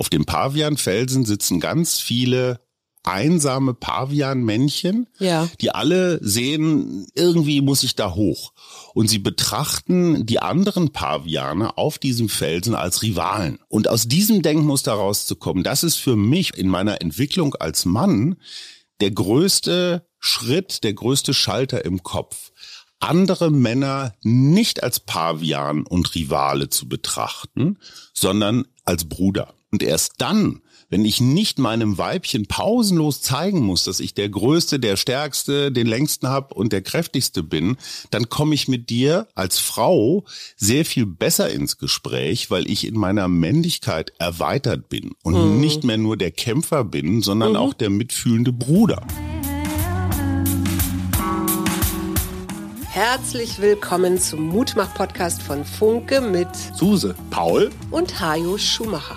Auf dem Pavianfelsen sitzen ganz viele einsame Pavianmännchen, Ja. die alle sehen, irgendwie muss ich da hoch. Und sie betrachten die anderen Paviane auf diesem Felsen als Rivalen. Und aus diesem Denkmuster rauszukommen, das ist für mich in meiner Entwicklung als Mann der größte Schritt, der größte Schalter im Kopf. Andere Männer nicht als Pavian und Rivale zu betrachten, sondern als Bruder. Und erst dann, wenn ich nicht meinem Weibchen pausenlos zeigen muss, dass ich der Größte, der Stärkste, den längsten hab und der kräftigste bin, dann komme ich mit dir als Frau sehr viel besser ins Gespräch, weil ich in meiner Männlichkeit erweitert bin und nicht mehr nur der Kämpfer bin, sondern auch der mitfühlende Bruder. Herzlich willkommen zum Mutmach-Podcast von Funke mit Suse, Paul, und Hajo Schumacher.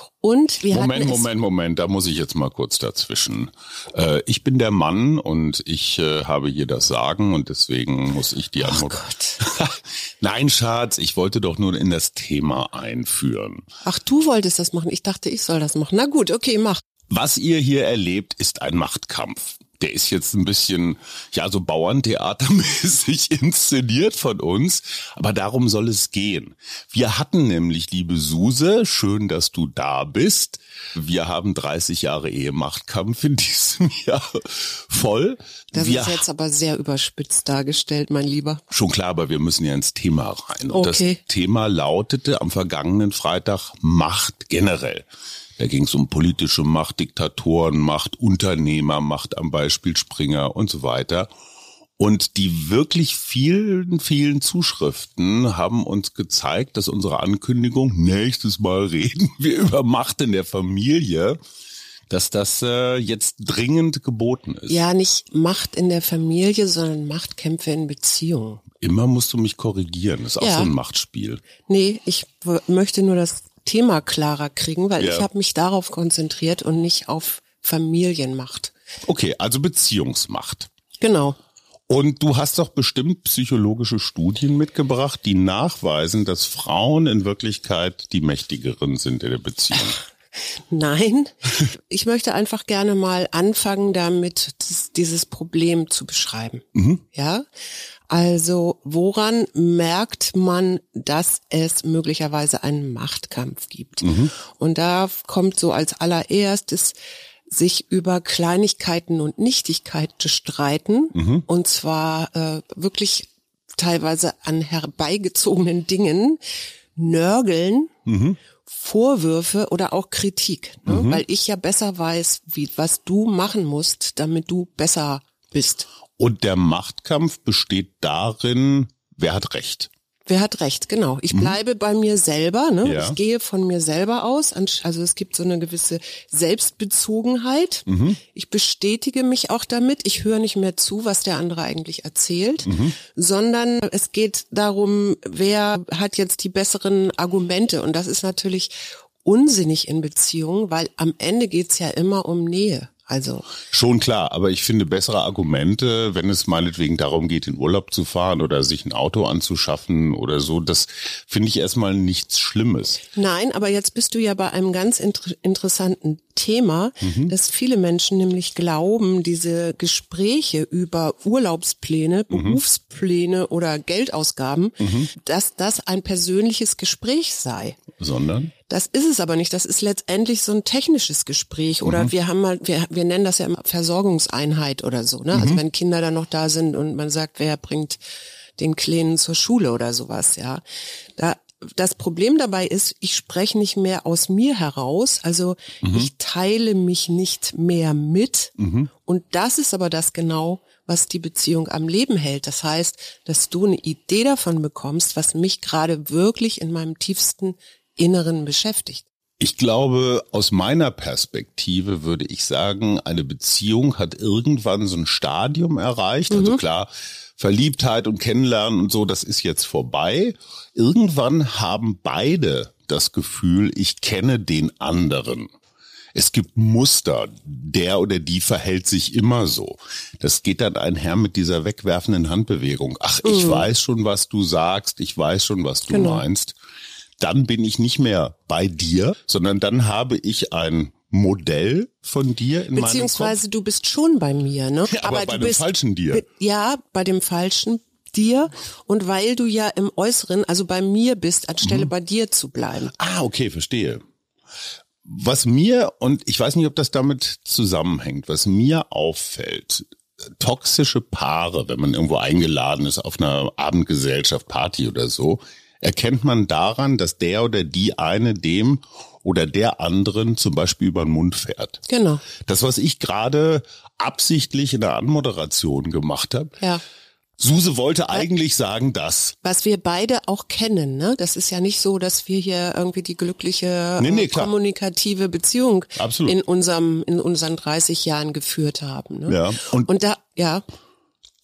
Und wir Moment, Moment, Moment, da muss ich jetzt mal kurz dazwischen. Äh, ich bin der Mann und ich äh, habe hier das Sagen und deswegen muss ich die Antwort. Gott. Nein, Schatz, ich wollte doch nur in das Thema einführen. Ach, du wolltest das machen. Ich dachte, ich soll das machen. Na gut, okay, mach. Was ihr hier erlebt, ist ein Machtkampf. Der ist jetzt ein bisschen, ja, so Bauerntheatermäßig inszeniert von uns, aber darum soll es gehen. Wir hatten nämlich, liebe Suse, schön, dass du da bist. Wir haben 30 Jahre Ehemachtkampf in diesem Jahr voll. Das wir ist jetzt aber sehr überspitzt dargestellt, mein Lieber. Schon klar, aber wir müssen ja ins Thema rein. Und Okay. das Thema lautete am vergangenen Freitag Macht generell. Da ging es um politische Macht, Diktatoren, Macht, Unternehmer, Macht am Beispiel Springer und so weiter. Und die wirklich vielen, vielen Zuschriften haben uns gezeigt, dass unsere Ankündigung, nächstes Mal reden wir über Macht in der Familie, dass das äh, jetzt dringend geboten ist. Ja, nicht Macht in der Familie, sondern Machtkämpfe in Beziehungen. Immer musst du mich korrigieren. Das ist auch Ja. so ein Machtspiel. Nee, ich möchte nur das Thema klarer kriegen, weil Ja. ich habe mich darauf konzentriert und nicht auf Familienmacht. Okay, also Beziehungsmacht. Genau. Und du hast doch bestimmt psychologische Studien mitgebracht, die nachweisen, dass Frauen in Wirklichkeit die mächtigeren sind in der Beziehung. Nein, ich möchte einfach gerne mal anfangen damit, dies- dieses Problem zu beschreiben. Ja, also woran merkt man, dass es möglicherweise einen Machtkampf gibt? Und da kommt so als allererstes sich über Kleinigkeiten und Nichtigkeiten zu streiten und zwar äh, wirklich teilweise an herbeigezogenen Dingen, nörgeln, Vorwürfe oder auch Kritik, ne? weil ich ja besser weiß, wie, was du machen musst, damit du besser bist. Und der Machtkampf besteht darin, wer hat Recht. Wer hat recht? Genau. Ich bleibe bei mir selber. Ne? Mhm. Ja. Ich gehe von mir selber aus. Also es gibt so eine gewisse Selbstbezogenheit. Mhm. Ich bestätige mich auch damit. Ich höre nicht mehr zu, was der andere eigentlich erzählt, Mhm. sondern es geht darum, wer hat jetzt die besseren Argumente. Und das ist natürlich unsinnig in Beziehungen, weil am Ende geht's ja immer um Nähe. Also Schon klar, aber ich finde bessere Argumente, wenn es meinetwegen darum geht, in Urlaub zu fahren oder sich ein Auto anzuschaffen oder so, das finde ich erstmal nichts Schlimmes. Nein, aber jetzt bist du ja bei einem ganz inter interessanten Thema, Mhm. dass viele Menschen nämlich glauben, diese Gespräche über Urlaubspläne, Mhm. Berufspläne oder Geldausgaben, dass das ein persönliches Gespräch sei. Sondern? Das ist es aber nicht. Das ist letztendlich so ein technisches Gespräch oder Mhm. wir haben mal, wir, wir nennen das ja immer Versorgungseinheit oder so. Ne? Mhm. Also wenn Kinder dann noch da sind und man sagt, wer bringt den Kleinen zur Schule oder sowas, ja. Da, das Problem dabei ist, ich spreche nicht mehr aus mir heraus, also Mhm. ich teile mich nicht mehr mit. Und das ist aber das genau, was die Beziehung am Leben hält. Das heißt, dass du eine Idee davon bekommst, was mich gerade wirklich in meinem tiefsten Inneren beschäftigt. Ich glaube, aus meiner Perspektive würde ich sagen, eine Beziehung hat irgendwann so ein Stadium erreicht. Also mhm. Also klar, Verliebtheit und Kennenlernen und so, das ist jetzt vorbei. Irgendwann haben beide das Gefühl, ich kenne den anderen. Es gibt Muster. Der oder die verhält sich immer so. Das geht dann einher mit dieser wegwerfenden Handbewegung. Ach, ich mhm. weiß schon, was du sagst. Ich weiß schon, was du genau. meinst. Dann bin ich nicht mehr bei dir, sondern dann habe ich ein Modell von dir in Beziehungsweise du bist schon bei mir, ne? Ja, aber, aber bei dem bist, falschen dir. Ja, bei dem falschen dir und weil du ja im Äußeren, also bei mir bist, anstelle mhm. bei dir zu bleiben. Ah, okay, verstehe. Was mir, und ich weiß nicht, ob das damit zusammenhängt, was mir auffällt, toxische Paare, wenn man irgendwo eingeladen ist auf einer Abendgesellschaft, Party oder so, erkennt man daran, dass der oder die eine dem oder der anderen zum Beispiel über den Mund fährt. Genau. Das, was ich gerade absichtlich in der Anmoderation gemacht habe, ja. Suse wollte eigentlich sagen, dass. Was wir beide auch kennen, ne? Das ist ja nicht so, dass wir hier irgendwie die glückliche nee, nee, kommunikative Beziehung Absolut. in unserem, in unseren 30 Jahren geführt haben. Ne? Ja. Und, und da, ja.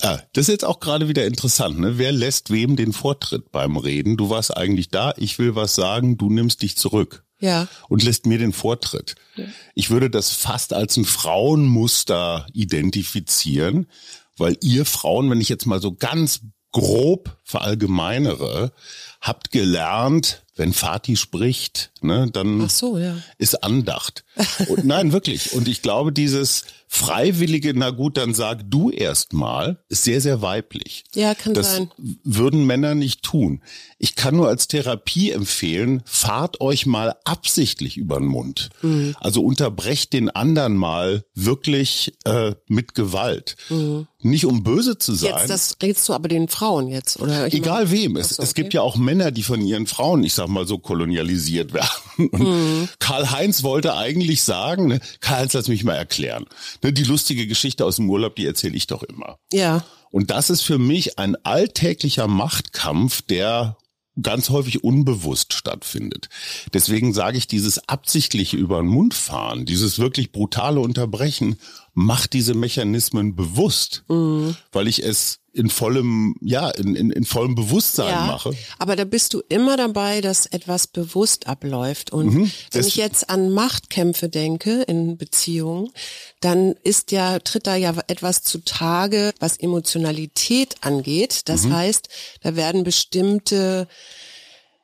Ah, das ist jetzt auch gerade wieder interessant, ne? Wer lässt wem den Vortritt beim Reden? Du warst eigentlich da, ich will was sagen, du nimmst dich zurück. Ja. Und lässt mir den Vortritt. Ja. Ich würde das fast als ein Frauenmuster identifizieren weil ihr Frauen, wenn ich jetzt mal so ganz grob verallgemeinere, habt gelernt, wenn Vati spricht, ne, dann so, ja. ist Andacht. Und nein, wirklich. Und ich glaube, dieses freiwillige, na gut, dann sag du erst mal, ist sehr, sehr weiblich. Ja, kann das sein. würden Männer nicht tun. Ich kann nur als Therapie empfehlen, fahrt euch mal absichtlich über den Mund. Mhm. Also unterbrecht den anderen mal wirklich äh, mit Gewalt. Mhm. Nicht um böse zu sein. Jetzt, das redest du aber den Frauen jetzt, oder? Ich Egal mein, wem. Es, so, okay. es gibt ja auch Männer, die von ihren Frauen, ich sag mal so, kolonialisiert werden. Mhm. Karl-Heinz wollte eigentlich sagen, ne, Karl-Heinz, lass mich mal erklären. Ne, die lustige Geschichte aus dem Urlaub, die erzähle ich doch immer. Ja. Und das ist für mich ein alltäglicher Machtkampf, der ganz häufig unbewusst stattfindet. Deswegen sage ich, dieses absichtliche über den Mund fahren, dieses wirklich brutale Unterbrechen, macht diese Mechanismen bewusst, mhm. weil ich es in vollem, ja, in, in, in vollem Bewusstsein ja, mache. Aber da bist du immer dabei, dass etwas bewusst abläuft. Und mhm, wenn ich jetzt an Machtkämpfe denke in Beziehungen, dann ist ja, tritt da ja etwas zutage, was Emotionalität angeht. Das mhm. heißt, da werden bestimmte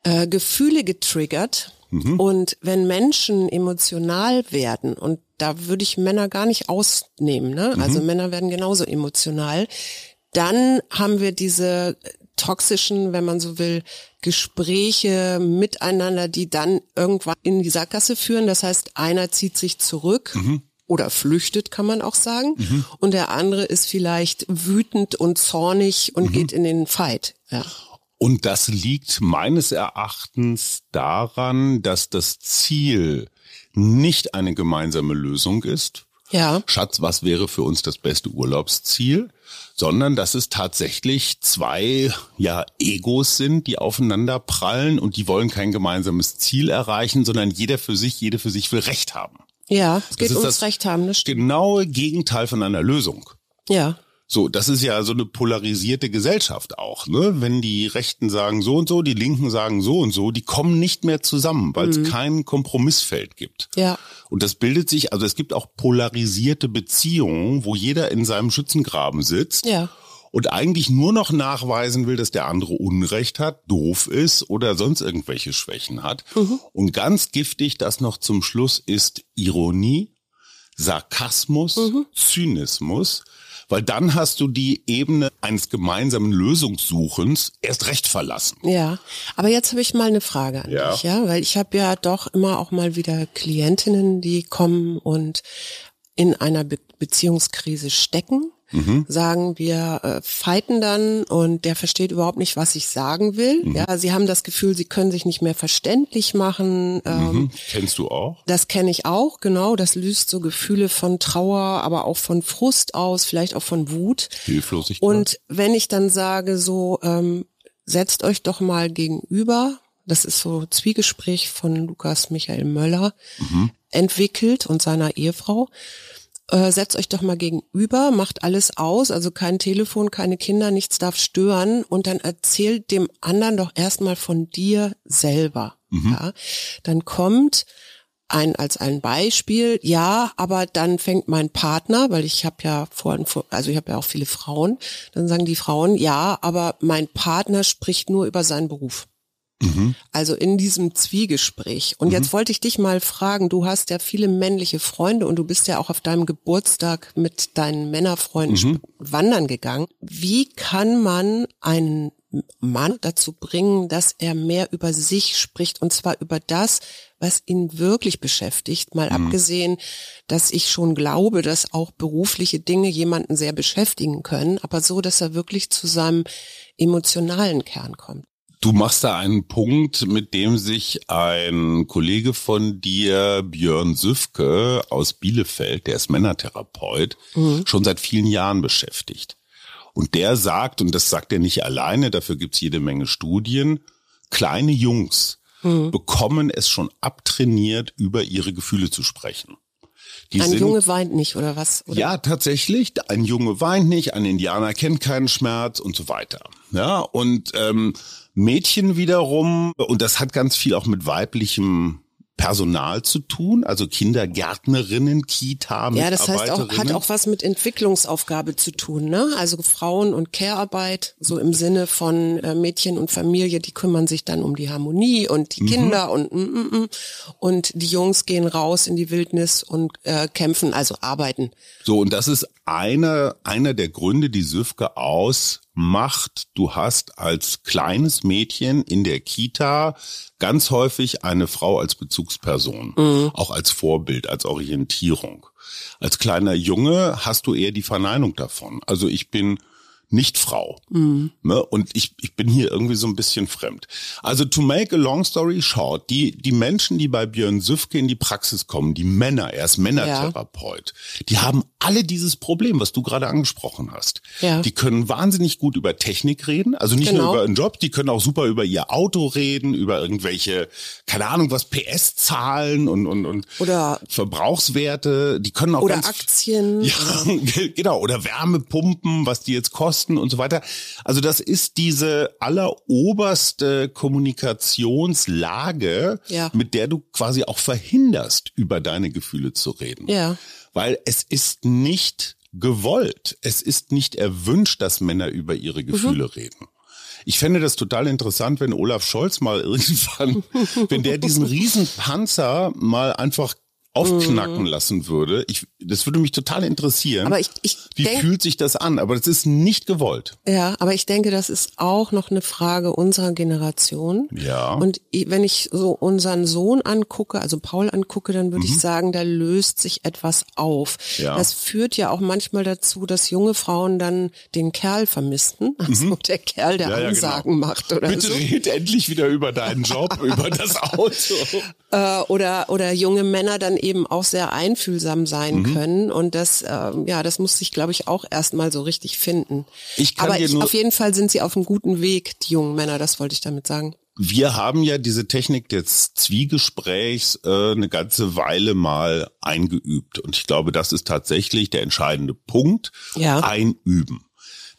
äh, Gefühle getriggert. Mhm. Und wenn Menschen emotional werden, und da würde ich Männer gar nicht ausnehmen, ne? Also mhm. Männer werden genauso emotional, dann haben wir diese toxischen, wenn man so will, Gespräche miteinander, die dann irgendwann in die Sackgasse führen. Das heißt, einer zieht sich zurück. Mhm oder flüchtet, kann man auch sagen. Mhm. Und der andere ist vielleicht wütend und zornig und mhm. geht in den Fight. Ja. Und das liegt meines Erachtens daran, dass das Ziel nicht eine gemeinsame Lösung ist. Ja. Schatz, was wäre für uns das beste Urlaubsziel? Sondern dass es tatsächlich zwei ja Egos sind, die aufeinander prallen und die wollen kein gemeinsames Ziel erreichen, sondern jeder für sich, jede für sich will Recht haben. Ja, es geht ums Recht haben. Das genaue Gegenteil von einer Lösung. Ja. So, das ist ja so eine polarisierte Gesellschaft auch, ne? Wenn die Rechten sagen so und so, die Linken sagen so und so, die kommen nicht mehr zusammen, weil mhm. es kein Kompromissfeld gibt. Ja. Und das bildet sich, also es gibt auch polarisierte Beziehungen, wo jeder in seinem Schützengraben sitzt. Ja und eigentlich nur noch nachweisen will, dass der andere Unrecht hat, doof ist oder sonst irgendwelche Schwächen hat. Mhm. Und ganz giftig das noch zum Schluss ist Ironie, Sarkasmus, mhm. Zynismus, weil dann hast du die Ebene eines gemeinsamen Lösungssuchens erst recht verlassen. Ja, aber jetzt habe ich mal eine Frage an ja. dich, ja, weil ich habe ja doch immer auch mal wieder Klientinnen, die kommen und in einer Be Beziehungskrise stecken mhm. sagen, wir äh, fighten dann und der versteht überhaupt nicht, was ich sagen will. Mhm. Ja, sie haben das Gefühl, sie können sich nicht mehr verständlich machen. Ähm, mhm. Kennst du auch? Das kenne ich auch, genau. Das löst so Gefühle von Trauer, aber auch von Frust aus, vielleicht auch von Wut. Hilflosigkeit. Und wenn ich dann sage, so ähm, setzt euch doch mal gegenüber, das ist so Zwiegespräch von Lukas Michael Möller, mhm. entwickelt und seiner Ehefrau. Äh, setzt euch doch mal gegenüber, macht alles aus, also kein Telefon, keine Kinder, nichts darf stören und dann erzählt dem anderen doch erstmal von dir selber. Mhm. Ja? Dann kommt ein als ein Beispiel, ja, aber dann fängt mein Partner, weil ich habe ja vorhin, also ich habe ja auch viele Frauen, dann sagen die Frauen, ja, aber mein Partner spricht nur über seinen Beruf. Mhm. Also in diesem Zwiegespräch. Und mhm. jetzt wollte ich dich mal fragen, du hast ja viele männliche Freunde und du bist ja auch auf deinem Geburtstag mit deinen Männerfreunden mhm. wandern gegangen. Wie kann man einen Mann dazu bringen, dass er mehr über sich spricht und zwar über das, was ihn wirklich beschäftigt. Mal mhm. abgesehen, dass ich schon glaube, dass auch berufliche Dinge jemanden sehr beschäftigen können, aber so, dass er wirklich zu seinem emotionalen Kern kommt. Du machst da einen Punkt, mit dem sich ein Kollege von dir, Björn Süfke aus Bielefeld, der ist Männertherapeut, mhm. schon seit vielen Jahren beschäftigt. Und der sagt, und das sagt er nicht alleine, dafür gibt's jede Menge Studien, kleine Jungs mhm. bekommen es schon abtrainiert, über ihre Gefühle zu sprechen. Die ein sind, Junge weint nicht oder was? Oder? Ja, tatsächlich. Ein Junge weint nicht, ein Indianer kennt keinen Schmerz und so weiter. Ja, und ähm, Mädchen wiederum, und das hat ganz viel auch mit weiblichem Personal zu tun, also Kindergärtnerinnen, Kita, Ja, das heißt auch, hat auch was mit Entwicklungsaufgabe zu tun, ne? Also Frauen und Care-Arbeit, so im Sinne von äh, Mädchen und Familie, die kümmern sich dann um die Harmonie und die mhm. Kinder und mm, mm, mm, und die Jungs gehen raus in die Wildnis und äh, kämpfen, also arbeiten. So, und das ist einer, einer der Gründe, die Süfke aus macht, du hast als kleines Mädchen in der Kita ganz häufig eine Frau als Bezugsperson, mhm. auch als Vorbild, als Orientierung. Als kleiner Junge hast du eher die Verneinung davon. Also ich bin nicht Frau. Mhm. Ne? Und ich, ich bin hier irgendwie so ein bisschen fremd. Also to make a long story short, die, die Menschen, die bei Björn Süfke in die Praxis kommen, die Männer, er ist Männertherapeut, ja. die haben alle dieses Problem, was du gerade angesprochen hast. Ja. Die können wahnsinnig gut über Technik reden, also nicht genau. nur über einen Job, die können auch super über ihr Auto reden, über irgendwelche, keine Ahnung, was PS-Zahlen und, und, und oder Verbrauchswerte, die können auch oder Aktien. Ja, genau, oder Wärmepumpen, was die jetzt kosten Kosten und so weiter. Also das ist diese alleroberste Kommunikationslage, ja. mit der du quasi auch verhinderst, über deine Gefühle zu reden. Ja. Weil es ist nicht gewollt. Es ist nicht erwünscht, dass Männer über ihre Gefühle mhm. reden. Ich fände das total interessant, wenn Olaf Scholz mal irgendwann, wenn der diesen Riesenpanzer mal einfach aufknacken mhm. lassen würde. Ich, das würde mich total interessieren. Aber ich, ich Wie denk, fühlt sich das an? Aber das ist nicht gewollt. Ja, aber ich denke, das ist auch noch eine Frage unserer Generation. Ja. Und wenn ich so unseren Sohn angucke, also Paul angucke, dann würde mhm. ich sagen, da löst sich etwas auf. Ja. Das führt ja auch manchmal dazu, dass junge Frauen dann den Kerl vermissten. Also mhm. der Kerl, der ja, ja, Ansagen genau. macht oder Bitte so. red endlich wieder über deinen Job, über das Auto. Äh, oder, oder junge Männer dann eben auch sehr einfühlsam sein mhm. können. Und das, äh, ja, das muss sich, glaube ich, auch erstmal so richtig finden. Ich kann Aber ich, auf jeden Fall sind sie auf einem guten Weg, die jungen Männer, das wollte ich damit sagen. Wir haben ja diese Technik des Zwiegesprächs äh, eine ganze Weile mal eingeübt. Und ich glaube, das ist tatsächlich der entscheidende Punkt. Ja. Einüben.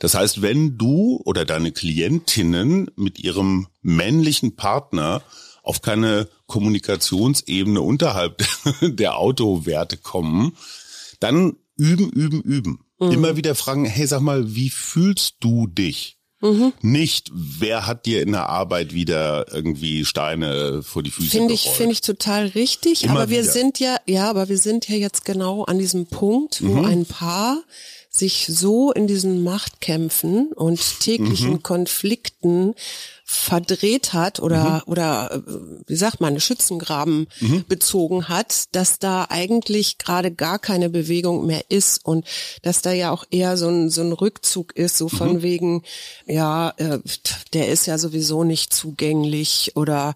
Das heißt, wenn du oder deine Klientinnen mit ihrem männlichen Partner auf keine Kommunikationsebene unterhalb der Autowerte kommen, dann üben, üben, üben. Mhm. Immer wieder fragen, hey, sag mal, wie fühlst du dich? Mhm. Nicht, wer hat dir in der Arbeit wieder irgendwie Steine vor die Füße Finde ich, finde ich total richtig. Immer aber wir wieder. sind ja, ja, aber wir sind ja jetzt genau an diesem Punkt, wo mhm. ein Paar sich so in diesen Machtkämpfen und täglichen mhm. Konflikten verdreht hat oder mhm. oder äh, wie sagt man Schützengraben mhm. bezogen hat, dass da eigentlich gerade gar keine Bewegung mehr ist und dass da ja auch eher so ein so ein Rückzug ist, so von mhm. wegen ja äh, der ist ja sowieso nicht zugänglich oder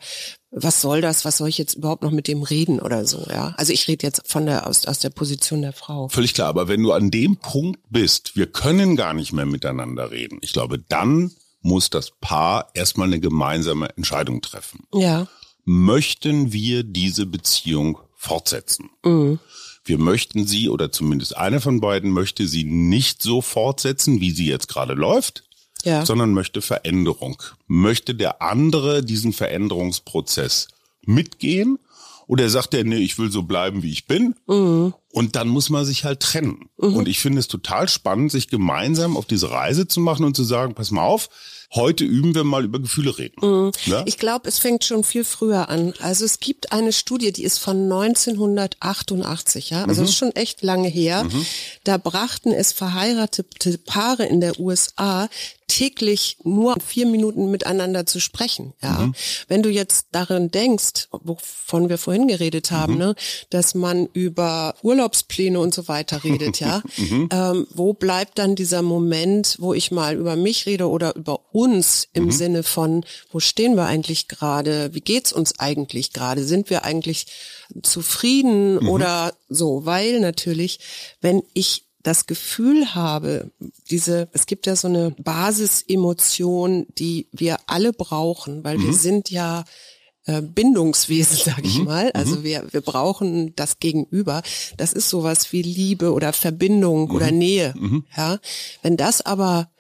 was soll das, was soll ich jetzt überhaupt noch mit dem reden oder so, ja? Also ich rede jetzt von der aus, aus der Position der Frau. Völlig klar, aber wenn du an dem Punkt bist, wir können gar nicht mehr miteinander reden. Ich glaube, dann muss das Paar erstmal eine gemeinsame Entscheidung treffen. Ja. Möchten wir diese Beziehung fortsetzen? Mhm. Wir möchten sie, oder zumindest eine von beiden möchte sie nicht so fortsetzen, wie sie jetzt gerade läuft, ja. sondern möchte Veränderung. Möchte der andere diesen Veränderungsprozess mitgehen oder sagt er, nee, ich will so bleiben, wie ich bin? Mhm. Und dann muss man sich halt trennen. Mhm. Und ich finde es total spannend, sich gemeinsam auf diese Reise zu machen und zu sagen, pass mal auf, heute üben wir mal über Gefühle reden. Mhm. Ja? Ich glaube, es fängt schon viel früher an. Also es gibt eine Studie, die ist von 1988, ja, also mhm. ist schon echt lange her. Mhm. Da brachten es verheiratete Paare in der USA täglich nur vier Minuten miteinander zu sprechen. Ja, mhm. wenn du jetzt darin denkst, wovon wir vorhin geredet haben, mhm. ne, dass man über Urlaubspläne und so weiter redet, ja, mhm. ähm, wo bleibt dann dieser Moment, wo ich mal über mich rede oder über uns im mhm. Sinne von, wo stehen wir eigentlich gerade? Wie geht's uns eigentlich gerade? Sind wir eigentlich zufrieden mhm. oder so? Weil natürlich, wenn ich das Gefühl habe, diese, es gibt ja so eine Basisemotion, die wir alle brauchen, weil mhm. wir sind ja äh, Bindungswesen, sag ich mhm. mal. Also mhm. wir, wir brauchen das Gegenüber. Das ist sowas wie Liebe oder Verbindung mhm. oder Nähe. Mhm. Ja, wenn das aber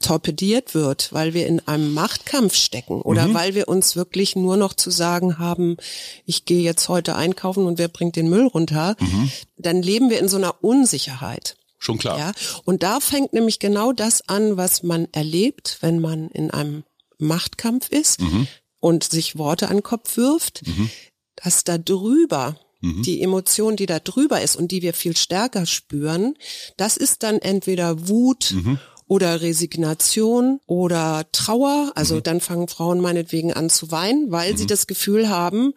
torpediert wird, weil wir in einem Machtkampf stecken oder mhm. weil wir uns wirklich nur noch zu sagen haben, ich gehe jetzt heute einkaufen und wer bringt den Müll runter, mhm. dann leben wir in so einer Unsicherheit. Schon klar. Ja, und da fängt nämlich genau das an, was man erlebt, wenn man in einem Machtkampf ist mhm. Und sich Worte an den Kopf wirft, mhm. dass da drüber mhm. die Emotion, die da drüber ist und die wir viel stärker spüren, das ist dann entweder Wut mhm oder Resignation oder Trauer. Also mhm. dann fangen Frauen meinetwegen an zu weinen, weil mhm. sie das Gefühl haben,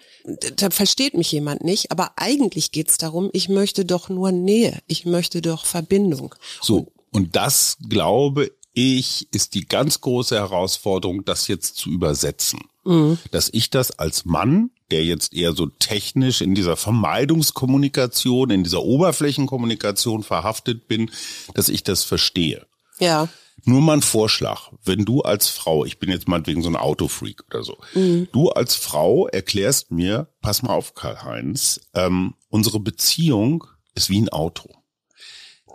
da versteht mich jemand nicht. Aber eigentlich geht's darum, ich möchte doch nur Nähe, ich möchte doch Verbindung. So, und das glaube ich, ist die ganz große Herausforderung, das jetzt zu übersetzen. Mhm. Dass ich das als Mann, der jetzt eher so technisch in dieser Vermeidungskommunikation, in dieser Oberflächenkommunikation verhaftet bin, dass ich das verstehe. Ja. Nur mal ein Vorschlag. Wenn du als Frau, ich bin jetzt mal wegen so ein Autofreak oder so, mhm. du als Frau erklärst mir, pass mal auf, Karl-Heinz, ähm, unsere Beziehung ist wie ein Auto.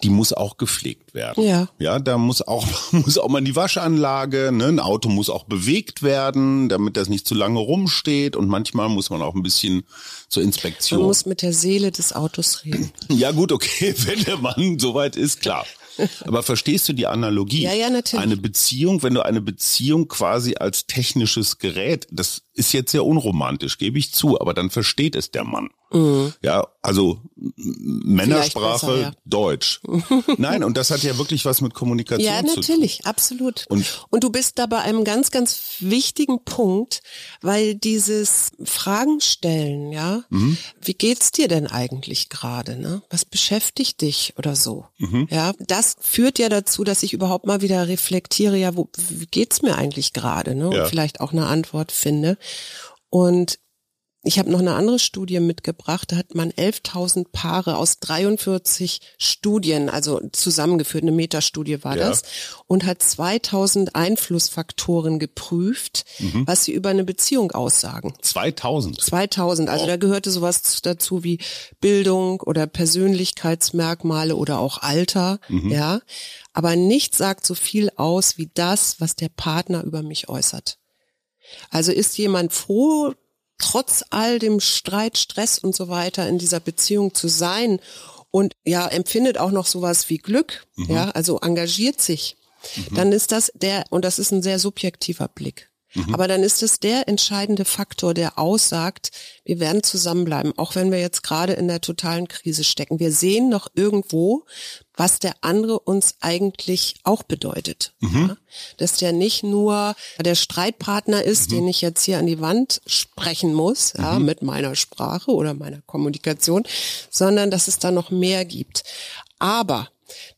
Die muss auch gepflegt werden. Ja. Ja, da muss auch, muss auch mal in die Waschanlage, ne? Ein Auto muss auch bewegt werden, damit das nicht zu lange rumsteht. Und manchmal muss man auch ein bisschen zur Inspektion. Man muss mit der Seele des Autos reden. Ja, gut, okay, wenn der Mann soweit ist, klar. Aber verstehst du die Analogie? Ja, ja, natürlich. Eine Beziehung, wenn du eine Beziehung quasi als technisches Gerät, das ist jetzt sehr unromantisch, gebe ich zu, aber dann versteht es der Mann. Mhm. Ja, also Männersprache, besser, ja. Deutsch. Nein, und das hat ja wirklich was mit Kommunikation ja, zu tun. Ja, natürlich, absolut. Und, und du bist da bei einem ganz, ganz wichtigen Punkt, weil dieses Fragen stellen, ja, mhm. wie geht's dir denn eigentlich gerade, ne? Was beschäftigt dich oder so? Mhm. Ja, das führt ja dazu, dass ich überhaupt mal wieder reflektiere, ja, wo, wie geht's mir eigentlich gerade, ne? Und ja. vielleicht auch eine Antwort finde. Und ich habe noch eine andere Studie mitgebracht, da hat man 11.000 Paare aus 43 Studien, also zusammengeführt, eine Metastudie war ja. das, und hat 2.000 Einflussfaktoren geprüft, mhm. was sie über eine Beziehung aussagen. 2.000? 2.000, also oh. da gehörte sowas dazu wie Bildung oder Persönlichkeitsmerkmale oder auch Alter, mhm. ja. Aber nichts sagt so viel aus wie das, was der Partner über mich äußert. Also ist jemand froh, trotz all dem Streit, Stress und so weiter in dieser Beziehung zu sein und ja, empfindet auch noch sowas wie Glück, mhm. ja, also engagiert sich, mhm. dann ist das der, und das ist ein sehr subjektiver Blick. Mhm. Aber dann ist es der entscheidende Faktor, der aussagt, wir werden zusammenbleiben, auch wenn wir jetzt gerade in der totalen Krise stecken. Wir sehen noch irgendwo, was der andere uns eigentlich auch bedeutet. Mhm. Ja? Dass der nicht nur der Streitpartner ist, mhm. den ich jetzt hier an die Wand sprechen muss, ja, mhm. mit meiner Sprache oder meiner Kommunikation, sondern dass es da noch mehr gibt. Aber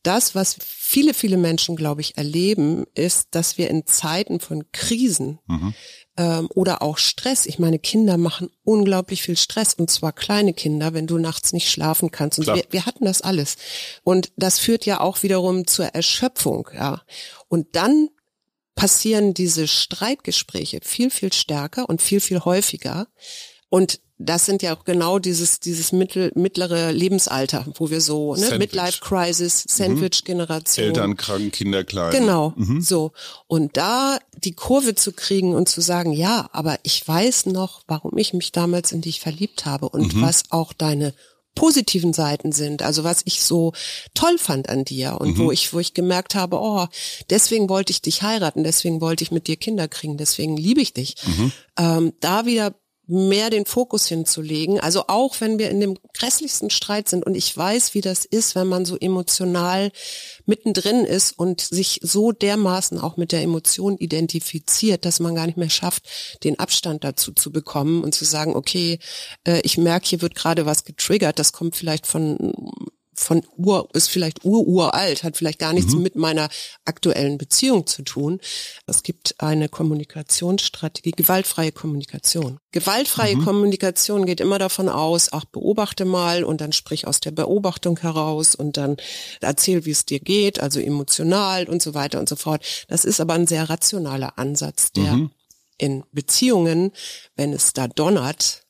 das, was viele, viele Menschen, glaube ich, erleben, ist, dass wir in Zeiten von Krisen mhm. ähm, oder auch Stress, ich meine, Kinder machen unglaublich viel Stress und zwar kleine Kinder, wenn du nachts nicht schlafen kannst. Und wir, wir hatten das alles. Und das führt ja auch wiederum zur Erschöpfung, ja. Und dann passieren diese Streitgespräche viel, viel stärker und viel, viel häufiger. Und das sind ja auch genau dieses, dieses mittel, mittlere Lebensalter, wo wir so, ne, Midlife Crisis, mhm. Sandwich-Generation. Eltern krank, Kinder klein. Genau, mhm. so. Und da die Kurve zu kriegen und zu sagen, ja, aber ich weiß noch, warum ich mich damals in dich verliebt habe und mhm. was auch deine positiven Seiten sind, also was ich so toll fand an dir und mhm. wo ich, wo ich gemerkt habe, oh, deswegen wollte ich dich heiraten, deswegen wollte ich mit dir Kinder kriegen, deswegen liebe ich dich. Mhm. Ähm, da wieder mehr den Fokus hinzulegen. Also auch wenn wir in dem grässlichsten Streit sind und ich weiß, wie das ist, wenn man so emotional mittendrin ist und sich so dermaßen auch mit der Emotion identifiziert, dass man gar nicht mehr schafft, den Abstand dazu zu bekommen und zu sagen, okay, äh, ich merke, hier wird gerade was getriggert, das kommt vielleicht von von Ur, ist vielleicht ururalt, hat vielleicht gar nichts mhm. mit meiner aktuellen Beziehung zu tun. Es gibt eine Kommunikationsstrategie, gewaltfreie Kommunikation. Gewaltfreie mhm. Kommunikation geht immer davon aus, ach, beobachte mal und dann sprich aus der Beobachtung heraus und dann erzähl, wie es dir geht, also emotional und so weiter und so fort. Das ist aber ein sehr rationaler Ansatz, der mhm. in Beziehungen, wenn es da donnert,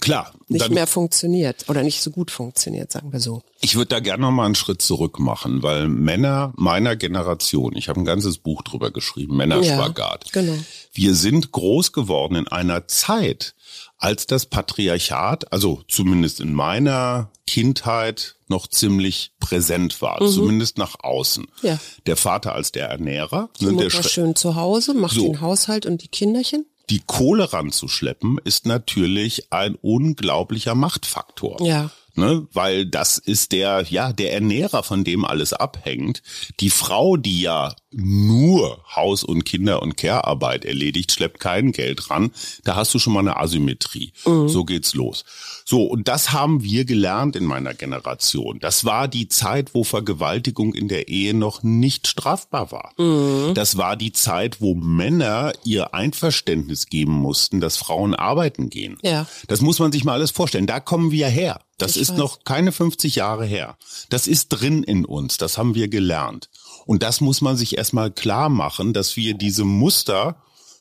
Klar. Nicht mehr funktioniert oder nicht so gut funktioniert, sagen wir so. Ich würde da gerne noch mal einen Schritt zurück machen, weil Männer meiner Generation, ich habe ein ganzes Buch drüber geschrieben, Männerspagat. Ja, genau. Wir sind groß geworden in einer Zeit, als das Patriarchat, also zumindest in meiner Kindheit, noch ziemlich präsent war, mhm. zumindest nach außen. Ja. Der Vater als der Ernährer. Die ne, Mutter schön zu Hause, macht so. den Haushalt und die Kinderchen die Kohle ranzuschleppen, ist natürlich ein unglaublicher Machtfaktor. Ja ne? weil das ist der, ja, der Ernährer, von dem alles abhängt. Die Frau, die ja nur Haus- und Kinder- und Care-Arbeit erledigt, schleppt kein Geld ran. Da hast du schon mal eine Asymmetrie. Mhm. So geht's los. So, und das haben wir gelernt in meiner Generation. Das war die Zeit, wo Vergewaltigung in der Ehe noch nicht strafbar war. Mhm. Das war die Zeit, wo Männer ihr Einverständnis geben mussten, dass Frauen arbeiten gehen. Ja. Das muss man sich mal alles vorstellen. Da kommen wir her. Das ich ist weiß. noch keine 50 Jahre her. Das ist drin in uns. Das haben wir gelernt. Und das muss man sich erstmal klar machen, dass wir diese Muster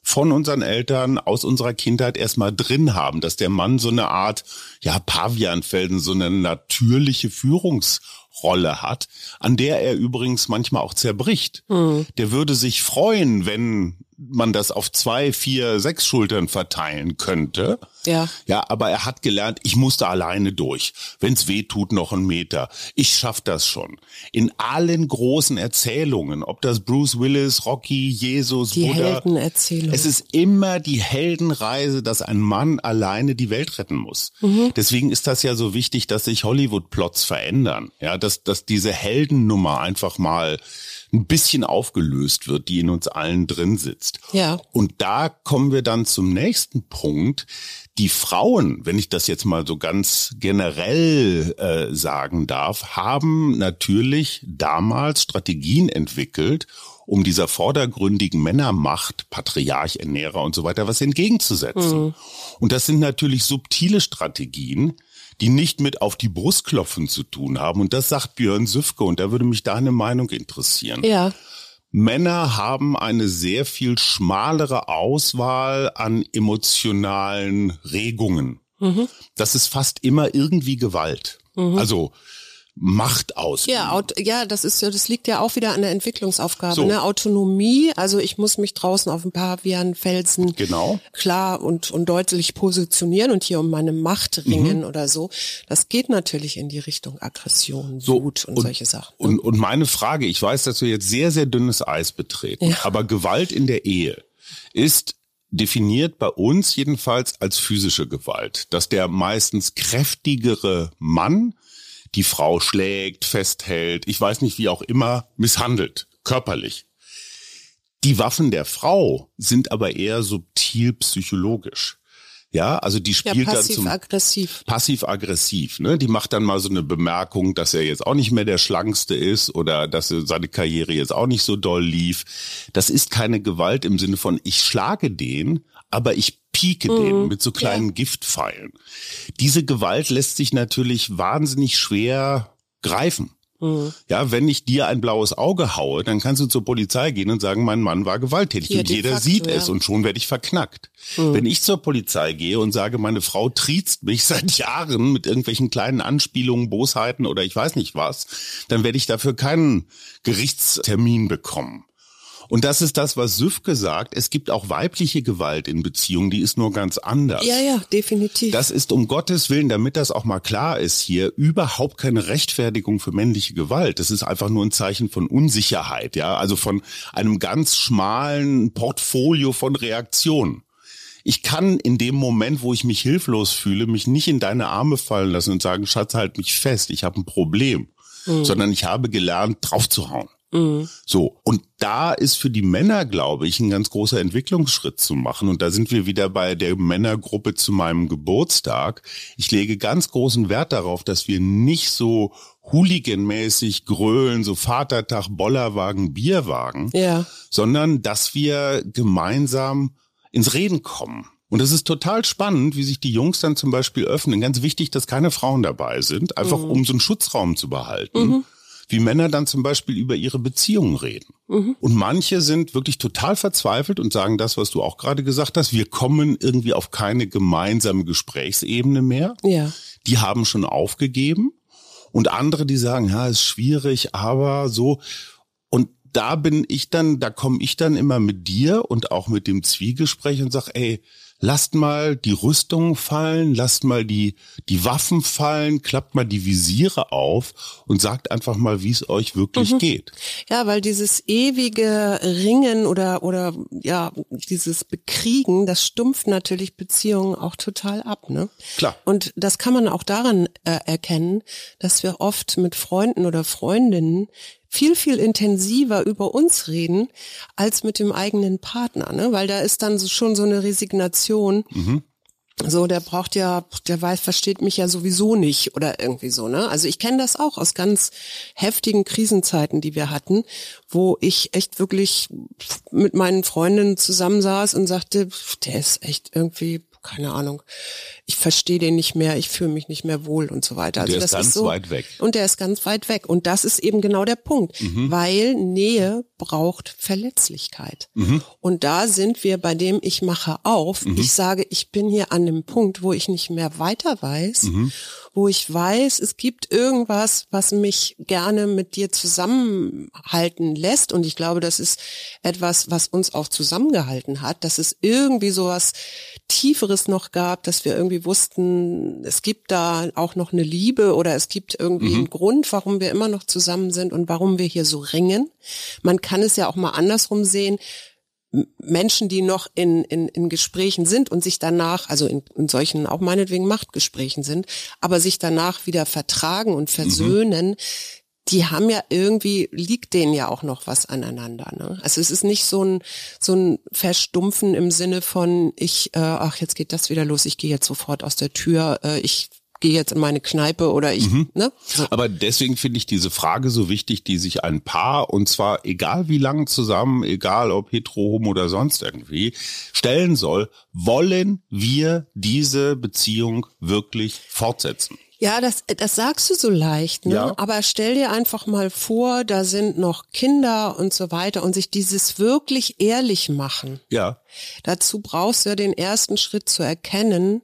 von unseren Eltern aus unserer Kindheit erstmal drin haben, dass der Mann so eine Art, ja, Pavianfelden, so eine natürliche Führungsrolle hat, an der er übrigens manchmal auch zerbricht. Mhm. Der würde sich freuen, wenn man das auf zwei, vier, sechs Schultern verteilen könnte. Ja. Ja, aber er hat gelernt, ich muss da alleine durch. Wenn's weh tut, noch einen Meter. Ich schaff das schon. In allen großen Erzählungen, ob das Bruce Willis, Rocky, Jesus, die Buddha. Heldenerzählung. Es ist immer die Heldenreise, dass ein Mann alleine die Welt retten muss. Mhm. Deswegen ist das ja so wichtig, dass sich Hollywood-Plots verändern. Ja, dass, dass diese Heldennummer einfach mal ein bisschen aufgelöst wird, die in uns allen drin sitzt. Ja. Und da kommen wir dann zum nächsten Punkt. Die Frauen, wenn ich das jetzt mal so ganz generell äh, sagen darf, haben natürlich damals Strategien entwickelt, um dieser vordergründigen Männermacht, Patriarch, Ernährer und so weiter was entgegenzusetzen. Mhm. Und das sind natürlich subtile Strategien, die nicht mit auf die Brust klopfen zu tun haben. Und das sagt Björn Süfke und da würde mich deine Meinung interessieren. Ja. Männer haben eine sehr viel schmalere Auswahl an emotionalen Regungen. Mhm. Das ist fast immer irgendwie Gewalt. Mhm. Also Macht aus. Ja, ja, das ist das liegt ja auch wieder an der Entwicklungsaufgabe, so. ne? Autonomie, also ich muss mich draußen auf ein paar Felsen genau. klar und und deutlich positionieren und hier um meine Macht ringen mhm. oder so. Das geht natürlich in die Richtung Aggression, so, Wut und, und solche Sachen. Und und meine Frage, ich weiß, dass du jetzt sehr sehr dünnes Eis betreten, ja. aber Gewalt in der Ehe ist definiert bei uns jedenfalls als physische Gewalt, dass der meistens kräftigere Mann die Frau schlägt, festhält, ich weiß nicht wie auch immer, misshandelt, körperlich. Die Waffen der Frau sind aber eher subtil psychologisch. Ja, also die spielt ja, dann zum aggressiv. passiv aggressiv. Ne, die macht dann mal so eine Bemerkung, dass er jetzt auch nicht mehr der schlankste ist oder dass seine Karriere jetzt auch nicht so doll lief. Das ist keine Gewalt im Sinne von ich schlage den, aber ich pieke mhm. den mit so kleinen ja. Giftpfeilen. Diese Gewalt lässt sich natürlich wahnsinnig schwer greifen. Mhm. Ja, wenn ich dir ein blaues Auge haue, dann kannst du zur Polizei gehen und sagen, mein Mann war gewalttätig Hier, und jeder facto, sieht ja. es und schon werde ich verknackt. Mhm. Wenn ich zur Polizei gehe und sage, meine Frau triezt mich seit Jahren mit irgendwelchen kleinen Anspielungen, Bosheiten oder ich weiß nicht was, dann werde ich dafür keinen Gerichtstermin bekommen. Und das ist das, was Süfke sagt. Es gibt auch weibliche Gewalt in Beziehungen, die ist nur ganz anders. Ja, ja, definitiv. Das ist um Gottes Willen, damit das auch mal klar ist hier, überhaupt keine Rechtfertigung für männliche Gewalt. Das ist einfach nur ein Zeichen von Unsicherheit, ja, also von einem ganz schmalen Portfolio von Reaktionen. Ich kann in dem Moment, wo ich mich hilflos fühle, mich nicht in deine Arme fallen lassen und sagen, Schatz, halt mich fest, ich habe ein Problem, mhm. sondern ich habe gelernt, draufzuhauen. Mhm. So. Und da ist für die Männer, glaube ich, ein ganz großer Entwicklungsschritt zu machen. Und da sind wir wieder bei der Männergruppe zu meinem Geburtstag. Ich lege ganz großen Wert darauf, dass wir nicht so Hooligan-mäßig grölen, so Vatertag, Bollerwagen, Bierwagen, ja. sondern dass wir gemeinsam ins Reden kommen. Und es ist total spannend, wie sich die Jungs dann zum Beispiel öffnen. Ganz wichtig, dass keine Frauen dabei sind, einfach mhm. um so einen Schutzraum zu behalten. Mhm wie Männer dann zum Beispiel über ihre Beziehungen reden. Mhm. Und manche sind wirklich total verzweifelt und sagen das, was du auch gerade gesagt hast. Wir kommen irgendwie auf keine gemeinsame Gesprächsebene mehr. Ja. Die haben schon aufgegeben. Und andere, die sagen, ja, ist schwierig, aber so. Und da bin ich dann, da komme ich dann immer mit dir und auch mit dem Zwiegespräch und sag, ey, lasst mal die Rüstung fallen, lasst mal die, die Waffen fallen, klappt mal die Visiere auf und sagt einfach mal, wie es euch wirklich mhm. geht. Ja, weil dieses ewige Ringen oder, oder, ja, dieses Bekriegen, das stumpft natürlich Beziehungen auch total ab, ne? Klar. Und das kann man auch daran äh, erkennen, dass wir oft mit Freunden oder Freundinnen viel, viel intensiver über uns reden als mit dem eigenen Partner, ne? weil da ist dann schon so eine Resignation. Mhm. So, der braucht ja, der weiß, versteht mich ja sowieso nicht oder irgendwie so, ne? Also ich kenne das auch aus ganz heftigen Krisenzeiten, die wir hatten, wo ich echt wirklich mit meinen Freundinnen zusammensaß und sagte, der ist echt irgendwie keine Ahnung, ich verstehe den nicht mehr, ich fühle mich nicht mehr wohl und so weiter. Also der ist ganz ist so, weit weg. Und der ist ganz weit weg. Und das ist eben genau der Punkt, mhm. weil Nähe braucht Verletzlichkeit. Mhm. Und da sind wir bei dem, ich mache auf. Mhm. Ich sage, ich bin hier an dem Punkt, wo ich nicht mehr weiter weiß, mhm. Wo ich weiß, es gibt irgendwas, was mich gerne mit dir zusammenhalten lässt. Und ich glaube, das ist etwas, was uns auch zusammengehalten hat, dass es irgendwie sowas Tieferes noch gab, dass wir irgendwie wussten, es gibt da auch noch eine Liebe oder es gibt irgendwie mhm. einen Grund, warum wir immer noch zusammen sind und warum wir hier so ringen. Man kann es ja auch mal andersrum sehen. Menschen, die noch in, in, in Gesprächen sind und sich danach, also in, in solchen auch meinetwegen Machtgesprächen sind, aber sich danach wieder vertragen und versöhnen, mhm die haben ja irgendwie, liegt denen ja auch noch was aneinander. Ne? Also es ist nicht so ein, so ein Verstumpfen im Sinne von, ich, äh, ach, jetzt geht das wieder los, ich gehe jetzt sofort aus der Tür, äh, ich gehe jetzt in meine Kneipe oder ich, mhm. ne? So. Aber deswegen finde ich diese Frage so wichtig, die sich ein Paar, und zwar egal wie lang zusammen, egal ob hetero, homo oder sonst irgendwie, stellen soll, wollen wir diese Beziehung wirklich fortsetzen? Ja, das, das sagst du so leicht, ne? Ja. Aber stell dir einfach mal vor, da sind noch Kinder und so weiter und sich dieses wirklich ehrlich machen. Ja. Dazu brauchst du ja den ersten Schritt zu erkennen,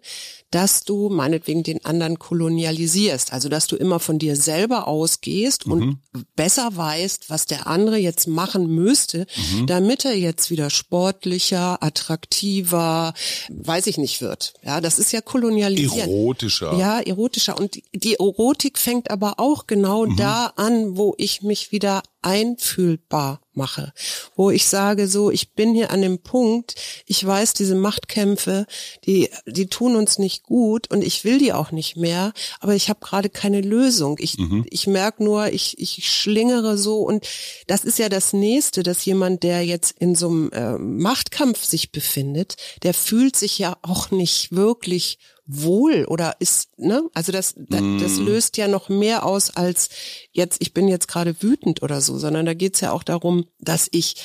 dass du meinetwegen den anderen kolonialisierst. Also dass du immer von dir selber ausgehst mhm. und besser weißt, was der andere jetzt machen müsste, mhm. damit er jetzt wieder sportlicher, attraktiver, weiß ich nicht wird. Ja, das ist ja kolonialisieren. Erotischer. Ja, erotischer. Und die Erotik fängt aber auch genau mhm. da an, wo ich mich wieder einfühlbar mache, wo ich sage so, ich bin hier an dem Punkt, ich weiß, diese Machtkämpfe, die, die tun uns nicht gut und ich will die auch nicht mehr, aber ich habe gerade keine Lösung. Ich, mhm. ich merke nur, ich, ich schlingere so und das ist ja das Nächste, dass jemand, der jetzt in so einem äh, Machtkampf sich befindet, der fühlt sich ja auch nicht wirklich wohl oder ist, ne? Also das, das, das mm. löst ja noch mehr aus als jetzt, ich bin jetzt gerade wütend oder so, sondern da geht's ja auch darum, dass ich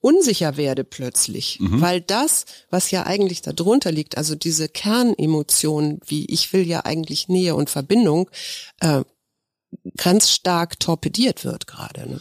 unsicher werde plötzlich, mhm. weil das, was ja eigentlich darunter liegt, also diese Kernemotion, wie ich will ja eigentlich Nähe und Verbindung, äh, ganz stark torpediert wird gerade. Ne?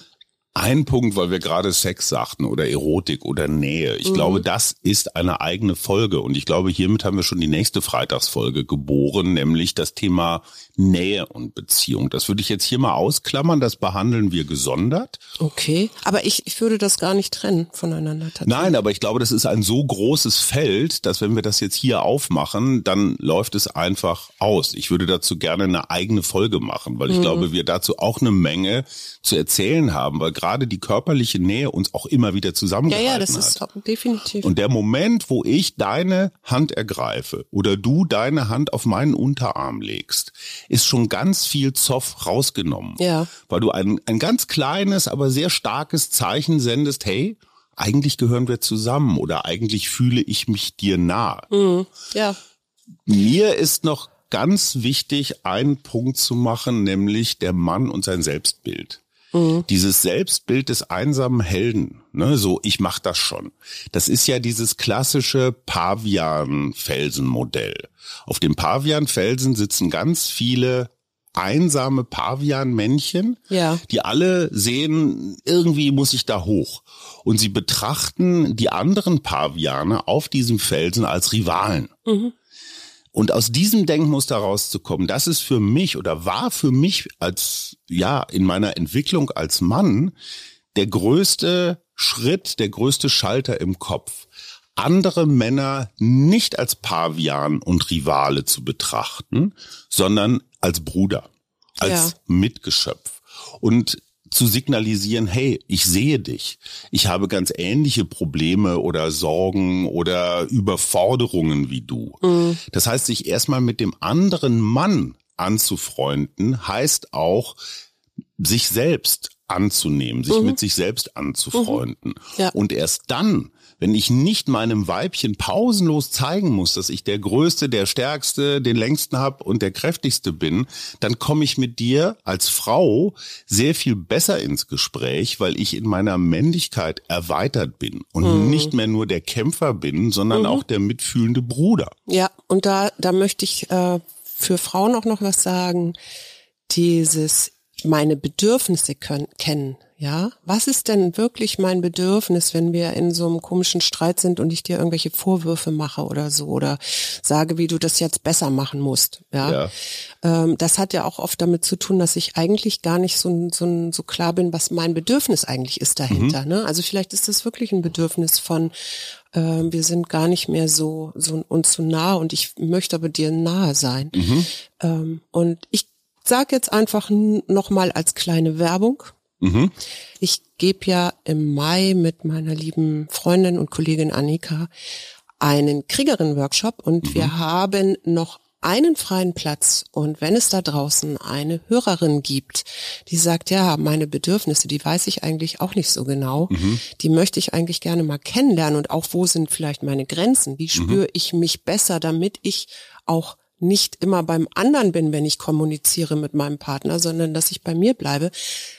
Ein Punkt, weil wir gerade Sex sagten oder Erotik oder Nähe. Ich mhm. glaube, das ist eine eigene Folge. Und ich glaube, hiermit haben wir schon die nächste Freitagsfolge geboren, nämlich das Thema Nähe und Beziehung. Das würde ich jetzt hier mal ausklammern. Das behandeln wir gesondert. Okay. Aber ich, ich würde das gar nicht trennen voneinander. Nein, aber ich glaube, das ist ein so großes Feld, dass wenn wir das jetzt hier aufmachen, dann läuft es einfach aus. Ich würde dazu gerne eine eigene Folge machen, weil ich mhm. glaube, wir dazu auch eine Menge zu erzählen haben, weil gerade die körperliche Nähe uns auch immer wieder zusammengehalten hat. Ja, ja, das hat. ist definitiv. Und der Moment, wo ich deine Hand ergreife oder du deine Hand auf meinen Unterarm legst, ist schon ganz viel Zoff rausgenommen. Ja. Weil du ein, ein ganz kleines, aber sehr starkes Zeichen sendest, hey, eigentlich gehören wir zusammen oder eigentlich fühle ich mich dir nah. Mhm. Ja. Mir ist noch ganz wichtig, einen Punkt zu machen, nämlich der Mann und sein Selbstbild. Mhm. Dieses Selbstbild des einsamen Helden, ne, so ich mach das schon. Das ist ja dieses klassische Pavian-Felsen-Modell. Auf dem Pavian-Felsen sitzen ganz viele einsame Pavian-Männchen, ja. die alle sehen, irgendwie muss ich da hoch. Und sie betrachten die anderen Paviane auf diesem Felsen als Rivalen. Mhm. Und aus diesem Denkmuster rauszukommen, das ist für mich oder war für mich als, ja, in meiner Entwicklung als Mann der größte Schritt, der größte Schalter im Kopf. Andere Männer nicht als Pavian und Rivale zu betrachten, sondern als Bruder, als ja. Mitgeschöpf. Und zu signalisieren, hey, ich sehe dich. Ich habe ganz ähnliche Probleme oder Sorgen oder Überforderungen wie du. Mhm. Das heißt, sich erstmal mit dem anderen Mann anzufreunden, heißt auch, sich selbst anzunehmen, sich mhm. mit sich selbst anzufreunden. Mhm. Ja. Und erst dann wenn ich nicht meinem Weibchen pausenlos zeigen muss, dass ich der Größte, der Stärkste, den längsten hab und der kräftigste bin, dann komme ich mit dir als Frau sehr viel besser ins Gespräch, weil ich in meiner Männlichkeit erweitert bin und mhm. nicht mehr nur der Kämpfer bin, sondern mhm. auch der mitfühlende Bruder. Ja, und da, da möchte ich äh, für Frauen auch noch was sagen. Dieses meine Bedürfnisse können, kennen. Ja, was ist denn wirklich mein Bedürfnis, wenn wir in so einem komischen Streit sind und ich dir irgendwelche Vorwürfe mache oder so oder sage, wie du das jetzt besser machen musst? Ja, ja. Ähm, das hat ja auch oft damit zu tun, dass ich eigentlich gar nicht so, so, so klar bin, was mein Bedürfnis eigentlich ist dahinter. Mhm. Ne? Also vielleicht ist das wirklich ein Bedürfnis von äh, wir sind gar nicht mehr so, so uns so nah und ich möchte aber dir nahe sein. Mhm. Ähm, und ich sage jetzt einfach noch mal als kleine Werbung Mhm. Ich gebe ja im Mai mit meiner lieben Freundin und Kollegin Annika einen Kriegerin-Workshop und mhm. wir haben noch einen freien Platz und wenn es da draußen eine Hörerin gibt, die sagt, ja, meine Bedürfnisse, die weiß ich eigentlich auch nicht so genau, mhm. die möchte ich eigentlich gerne mal kennenlernen und auch wo sind vielleicht meine Grenzen, wie spüre mhm. ich mich besser, damit ich auch nicht immer beim anderen bin, wenn ich kommuniziere mit meinem Partner, sondern dass ich bei mir bleibe.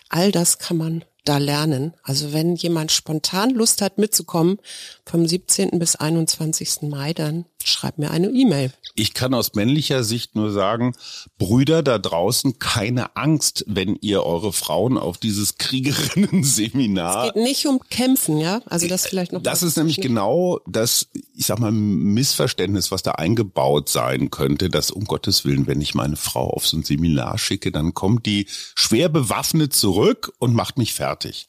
All das kann man da lernen. Also wenn jemand spontan Lust hat mitzukommen, vom 17. bis 21. Mai, dann schreib mir eine E-Mail. Ich kann aus männlicher Sicht nur sagen, Brüder da draußen, keine Angst, wenn ihr eure Frauen auf dieses Kriegerinnen-Seminar. Es geht nicht um Kämpfen, ja? Also das vielleicht noch. Das ist nämlich genau das, ich sag mal, Missverständnis, was da eingebaut sein könnte, dass um Gottes Willen, wenn ich meine Frau auf so ein Seminar schicke, dann kommt die schwer bewaffnet zurück und macht mich fertig.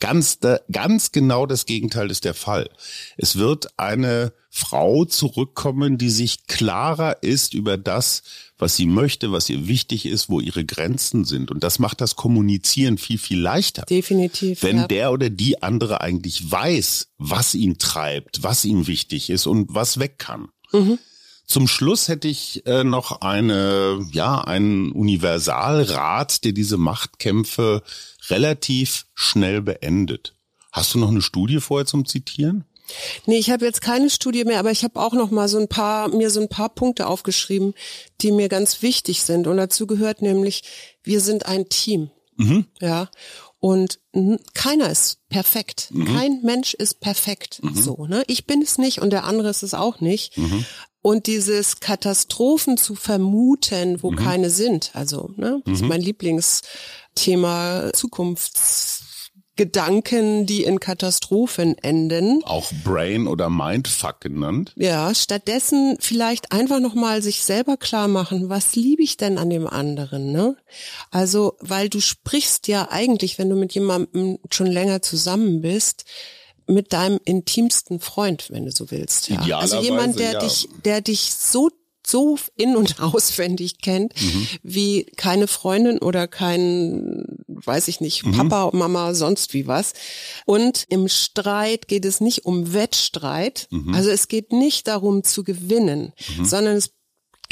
Ganz, ganz genau das Gegenteil ist der Fall. Es wird eine Frau zurückkommen, die sich klarer ist über das, was sie möchte, was ihr wichtig ist, wo ihre Grenzen sind. Und das macht das Kommunizieren viel, viel leichter. Definitiv. Wenn ja. der oder die andere eigentlich weiß, was ihn treibt, was ihm wichtig ist und was weg kann. Mhm. Zum Schluss hätte ich äh, noch eine, ja, einen Universalrat, der diese Machtkämpfe relativ schnell beendet. Hast du noch eine Studie vorher zum Zitieren? Nee, ich habe jetzt keine Studie mehr, aber ich habe auch noch mal so ein paar mir so ein paar Punkte aufgeschrieben, die mir ganz wichtig sind und dazu gehört nämlich wir sind ein Team. Mhm. Ja. Und keiner ist perfekt. Mhm. Kein Mensch ist perfekt. Mhm. So, ne? Ich bin es nicht und der andere ist es auch nicht. Mhm. Und dieses Katastrophen zu vermuten, wo mhm. keine sind, also, ne, das ist mhm. mein Lieblingsthema Zukunfts Gedanken, die in Katastrophen enden. Auch Brain oder Mindfuck genannt. Ja, stattdessen vielleicht einfach nochmal sich selber klar machen, was liebe ich denn an dem anderen, ne? Also, weil du sprichst ja eigentlich, wenn du mit jemandem schon länger zusammen bist, mit deinem intimsten Freund, wenn du so willst. Ja. Also jemand, der ja. dich, der dich so so in- und auswendig kennt, mhm. wie keine Freundin oder kein, weiß ich nicht, mhm. Papa, Mama, sonst wie was. Und im Streit geht es nicht um Wettstreit. Mhm. Also es geht nicht darum zu gewinnen, mhm. sondern es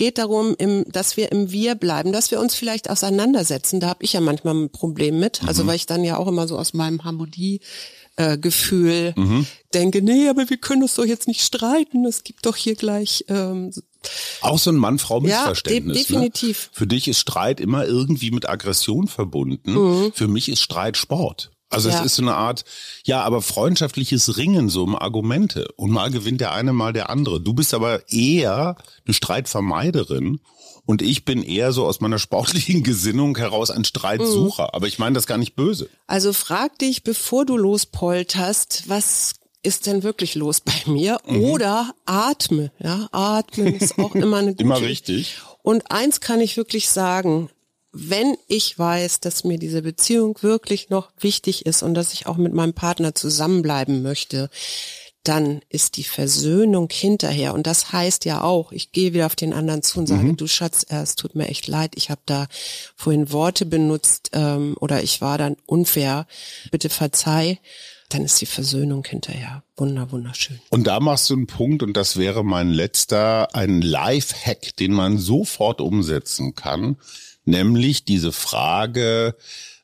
geht darum, im, dass wir im Wir bleiben, dass wir uns vielleicht auseinandersetzen. Da habe ich ja manchmal ein Problem mit. Also mhm. weil ich dann ja auch immer so aus meinem Harmonie äh, Gefühl mhm. denke, nee, aber wir können uns doch jetzt nicht streiten. Es gibt doch hier gleich ähm, auch so ein Mann-Frau-Missverständnis. Ja, de ne? definitiv. Ne? Für dich ist Streit immer irgendwie mit Aggression verbunden. Mhm. Für mich ist Streit Sport. Also ja. es ist so eine Art, ja, aber freundschaftliches Ringen so um Argumente. Und mal gewinnt der eine, mal der andere. Du bist aber eher eine Streitvermeiderin und ich bin eher so aus meiner sportlichen Gesinnung heraus ein Streitsucher. Mhm. Aber ich meine das gar nicht böse. Also frag dich, bevor du lospolterst, was ist denn wirklich los bei mir? Mhm. Oder atme, ja, atmen ist auch immer eine gute. immer richtig. Und eins kann ich wirklich sagen, wenn ich weiß, dass mir diese Beziehung wirklich noch wichtig ist und dass ich auch mit meinem Partner zusammenbleiben möchte, dann ist die Versöhnung hinterher. Und das heißt ja auch, ich gehe wieder auf den anderen zu und sage, mhm. du Schatz, es tut mir echt leid, ich habe da vorhin Worte benutzt ähm, oder ich war dann unfair, bitte verzeih. Dann ist die Versöhnung hinterher. Wunder, wunderschön. Und da machst du einen Punkt, und das wäre mein letzter, ein Life-Hack, den man sofort umsetzen kann, nämlich diese Frage,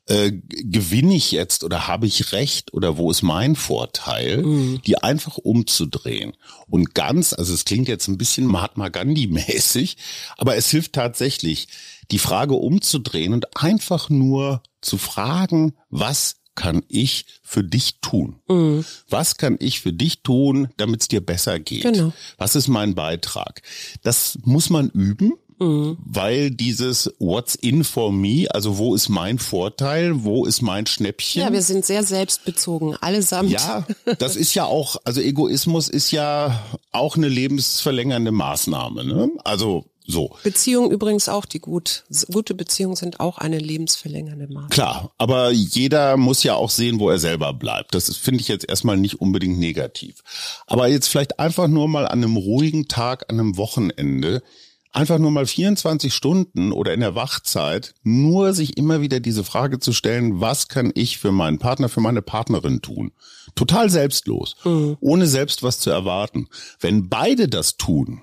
äh, gewinne ich jetzt oder habe ich recht oder wo ist mein Vorteil, mhm. die einfach umzudrehen. Und ganz, also es klingt jetzt ein bisschen Mahatma Gandhi mäßig, aber es hilft tatsächlich, die Frage umzudrehen und einfach nur zu fragen, was kann ich für dich tun? Mhm. Was kann ich für dich tun, damit es dir besser geht? Genau. Was ist mein Beitrag? Das muss man üben. Mhm. Weil dieses What's in for me, also wo ist mein Vorteil, wo ist mein Schnäppchen? Ja, wir sind sehr selbstbezogen, allesamt. Ja, das ist ja auch, also Egoismus ist ja auch eine lebensverlängernde Maßnahme. Ne? Also so. Beziehungen übrigens auch, die gut, gute Beziehungen sind auch eine lebensverlängernde Maßnahme. Klar, aber jeder muss ja auch sehen, wo er selber bleibt. Das finde ich jetzt erstmal nicht unbedingt negativ. Aber jetzt vielleicht einfach nur mal an einem ruhigen Tag, an einem Wochenende einfach nur mal 24 Stunden oder in der Wachzeit nur sich immer wieder diese Frage zu stellen, was kann ich für meinen Partner, für meine Partnerin tun? Total selbstlos, mhm. ohne selbst was zu erwarten. Wenn beide das tun,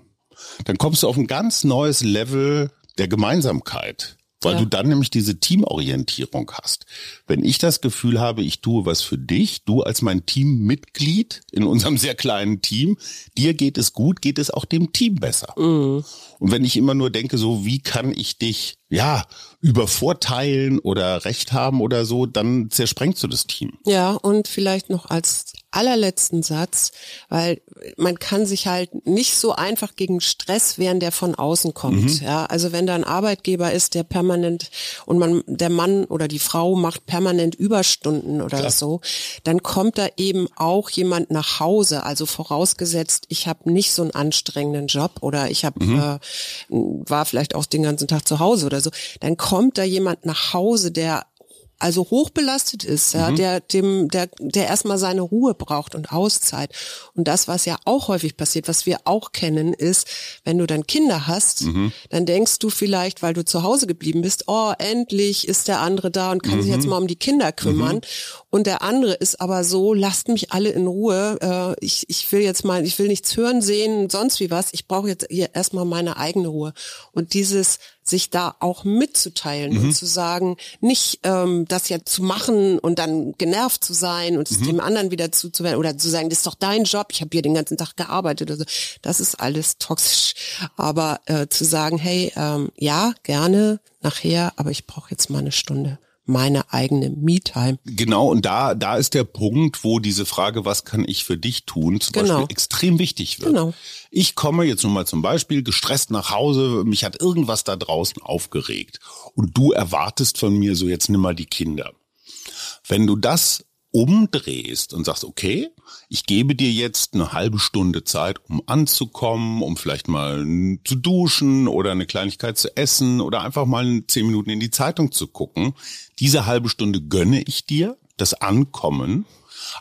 dann kommst du auf ein ganz neues Level der Gemeinsamkeit. Weil ja. du dann nämlich diese Teamorientierung hast. Wenn ich das Gefühl habe, ich tue was für dich, du als mein Teammitglied in unserem sehr kleinen Team, dir geht es gut, geht es auch dem Team besser. Mhm. Und wenn ich immer nur denke, so, wie kann ich dich, ja, übervorteilen oder Recht haben oder so, dann zersprengst du das Team. Ja, und vielleicht noch als allerletzten Satz, weil man kann sich halt nicht so einfach gegen Stress wehren, der von außen kommt. Mhm. Ja, also wenn da ein Arbeitgeber ist, der permanent und man, der Mann oder die Frau macht permanent Überstunden oder Klar. so, dann kommt da eben auch jemand nach Hause. Also vorausgesetzt, ich habe nicht so einen anstrengenden Job oder ich habe mhm. äh, war vielleicht auch den ganzen Tag zu Hause oder so, dann kommt da jemand nach Hause, der also hochbelastet ist, ja, mhm. der dem der der erstmal seine Ruhe braucht und Auszeit. Und das, was ja auch häufig passiert, was wir auch kennen, ist, wenn du dann Kinder hast, mhm. dann denkst du vielleicht, weil du zu Hause geblieben bist, oh, endlich ist der andere da und kann mhm. sich jetzt mhm. mal um die Kinder kümmern. Und der andere ist aber so, lasst mich alle in Ruhe. Äh, ich, ich will jetzt mal, ich will nichts hören, sehen, sonst wie was. Ich brauche jetzt hier erstmal meine eigene Ruhe. Und dieses sich da auch mitzuteilen mhm. und zu sagen, nicht ähm, das ja zu machen und dann genervt zu sein und es mhm. dem anderen wieder zuzuwenden oder zu sagen, das ist doch dein Job, ich habe hier den ganzen Tag gearbeitet oder so. Das ist alles toxisch. Aber äh, zu sagen, hey, ähm, ja, gerne nachher, aber ich brauche jetzt mal eine Stunde meine eigene Me-Time. Genau, und da, da ist der Punkt, wo diese Frage, was kann ich für dich tun, zum genau. Beispiel extrem wichtig wird. Genau. Ich komme jetzt nun mal zum Beispiel gestresst nach Hause, mich hat irgendwas da draußen aufgeregt und du erwartest von mir so, jetzt nimm mal die Kinder. Wenn du das umdrehst und sagst, okay, ich gebe dir jetzt eine halbe Stunde Zeit, um anzukommen, um vielleicht mal zu duschen oder eine Kleinigkeit zu essen oder einfach mal zehn Minuten in die Zeitung zu gucken. Diese halbe Stunde gönne ich dir, das Ankommen.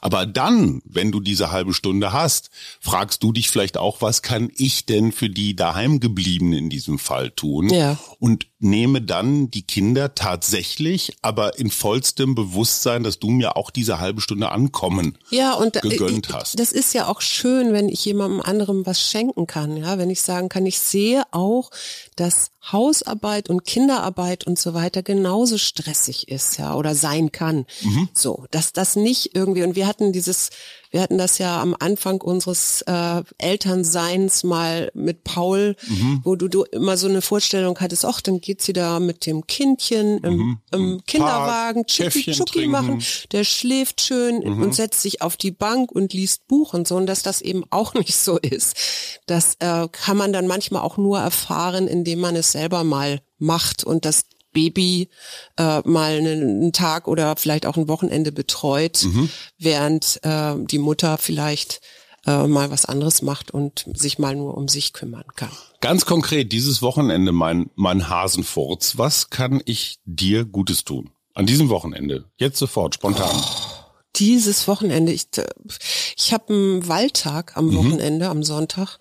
Aber dann, wenn du diese halbe Stunde hast, fragst du dich vielleicht auch, was kann ich denn für die daheimgebliebenen in diesem Fall tun? Ja. Und nehme dann die Kinder tatsächlich, aber in vollstem Bewusstsein, dass du mir auch diese halbe Stunde ankommen ja, und gegönnt ich, hast. Das ist ja auch schön, wenn ich jemandem anderem was schenken kann. Ja, wenn ich sagen kann, ich sehe auch, dass Hausarbeit und Kinderarbeit und so weiter genauso stressig ist, ja, oder sein kann. Mhm. So, dass das nicht irgendwie, und wir hatten dieses wir hatten das ja am Anfang unseres äh, Elternseins mal mit Paul, mhm. wo du, du immer so eine Vorstellung hattest, ach, dann geht sie da mit dem Kindchen im, mhm. im Kinderwagen Chucky machen, der schläft schön mhm. und setzt sich auf die Bank und liest Buch und so. Und dass das eben auch nicht so ist. Das äh, kann man dann manchmal auch nur erfahren, indem man es selber mal macht und das Baby äh, mal einen Tag oder vielleicht auch ein Wochenende betreut, mhm. während äh, die Mutter vielleicht äh, mal was anderes macht und sich mal nur um sich kümmern kann. Ganz konkret, dieses Wochenende, mein, mein Hasenfurz, was kann ich dir Gutes tun? An diesem Wochenende, jetzt sofort, spontan. Oh dieses Wochenende, ich, ich habe einen Waldtag am mhm. Wochenende, am Sonntag.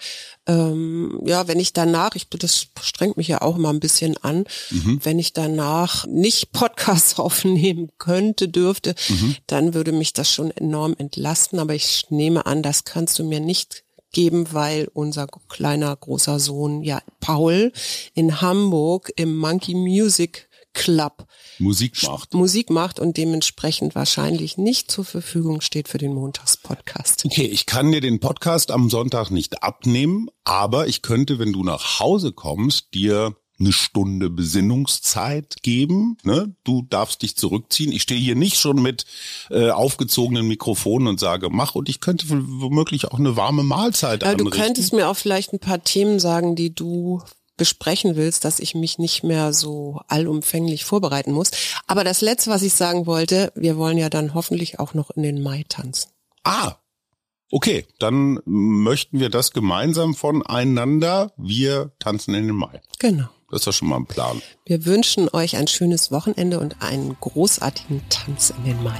Ähm, ja, wenn ich danach, ich das strengt mich ja auch immer ein bisschen an, mhm. wenn ich danach nicht Podcasts aufnehmen könnte, dürfte, mhm. dann würde mich das schon enorm entlasten. Aber ich nehme an, das kannst du mir nicht geben, weil unser kleiner großer Sohn, ja, Paul, in Hamburg im Monkey Music Club Musik macht. Musik macht und dementsprechend wahrscheinlich nicht zur Verfügung steht für den Montagspodcast. Okay, ich kann dir den Podcast am Sonntag nicht abnehmen, aber ich könnte, wenn du nach Hause kommst, dir eine Stunde Besinnungszeit geben. Ne? Du darfst dich zurückziehen. Ich stehe hier nicht schon mit äh, aufgezogenen Mikrofonen und sage, mach. Und ich könnte womöglich auch eine warme Mahlzeit ja, Du könntest mir auch vielleicht ein paar Themen sagen, die du besprechen willst, dass ich mich nicht mehr so allumfänglich vorbereiten muss. Aber das Letzte, was ich sagen wollte, wir wollen ja dann hoffentlich auch noch in den Mai tanzen. Ah, okay, dann möchten wir das gemeinsam voneinander. Wir tanzen in den Mai. Genau. Das ist doch schon mal ein Plan. Wir wünschen euch ein schönes Wochenende und einen großartigen Tanz in den Mai.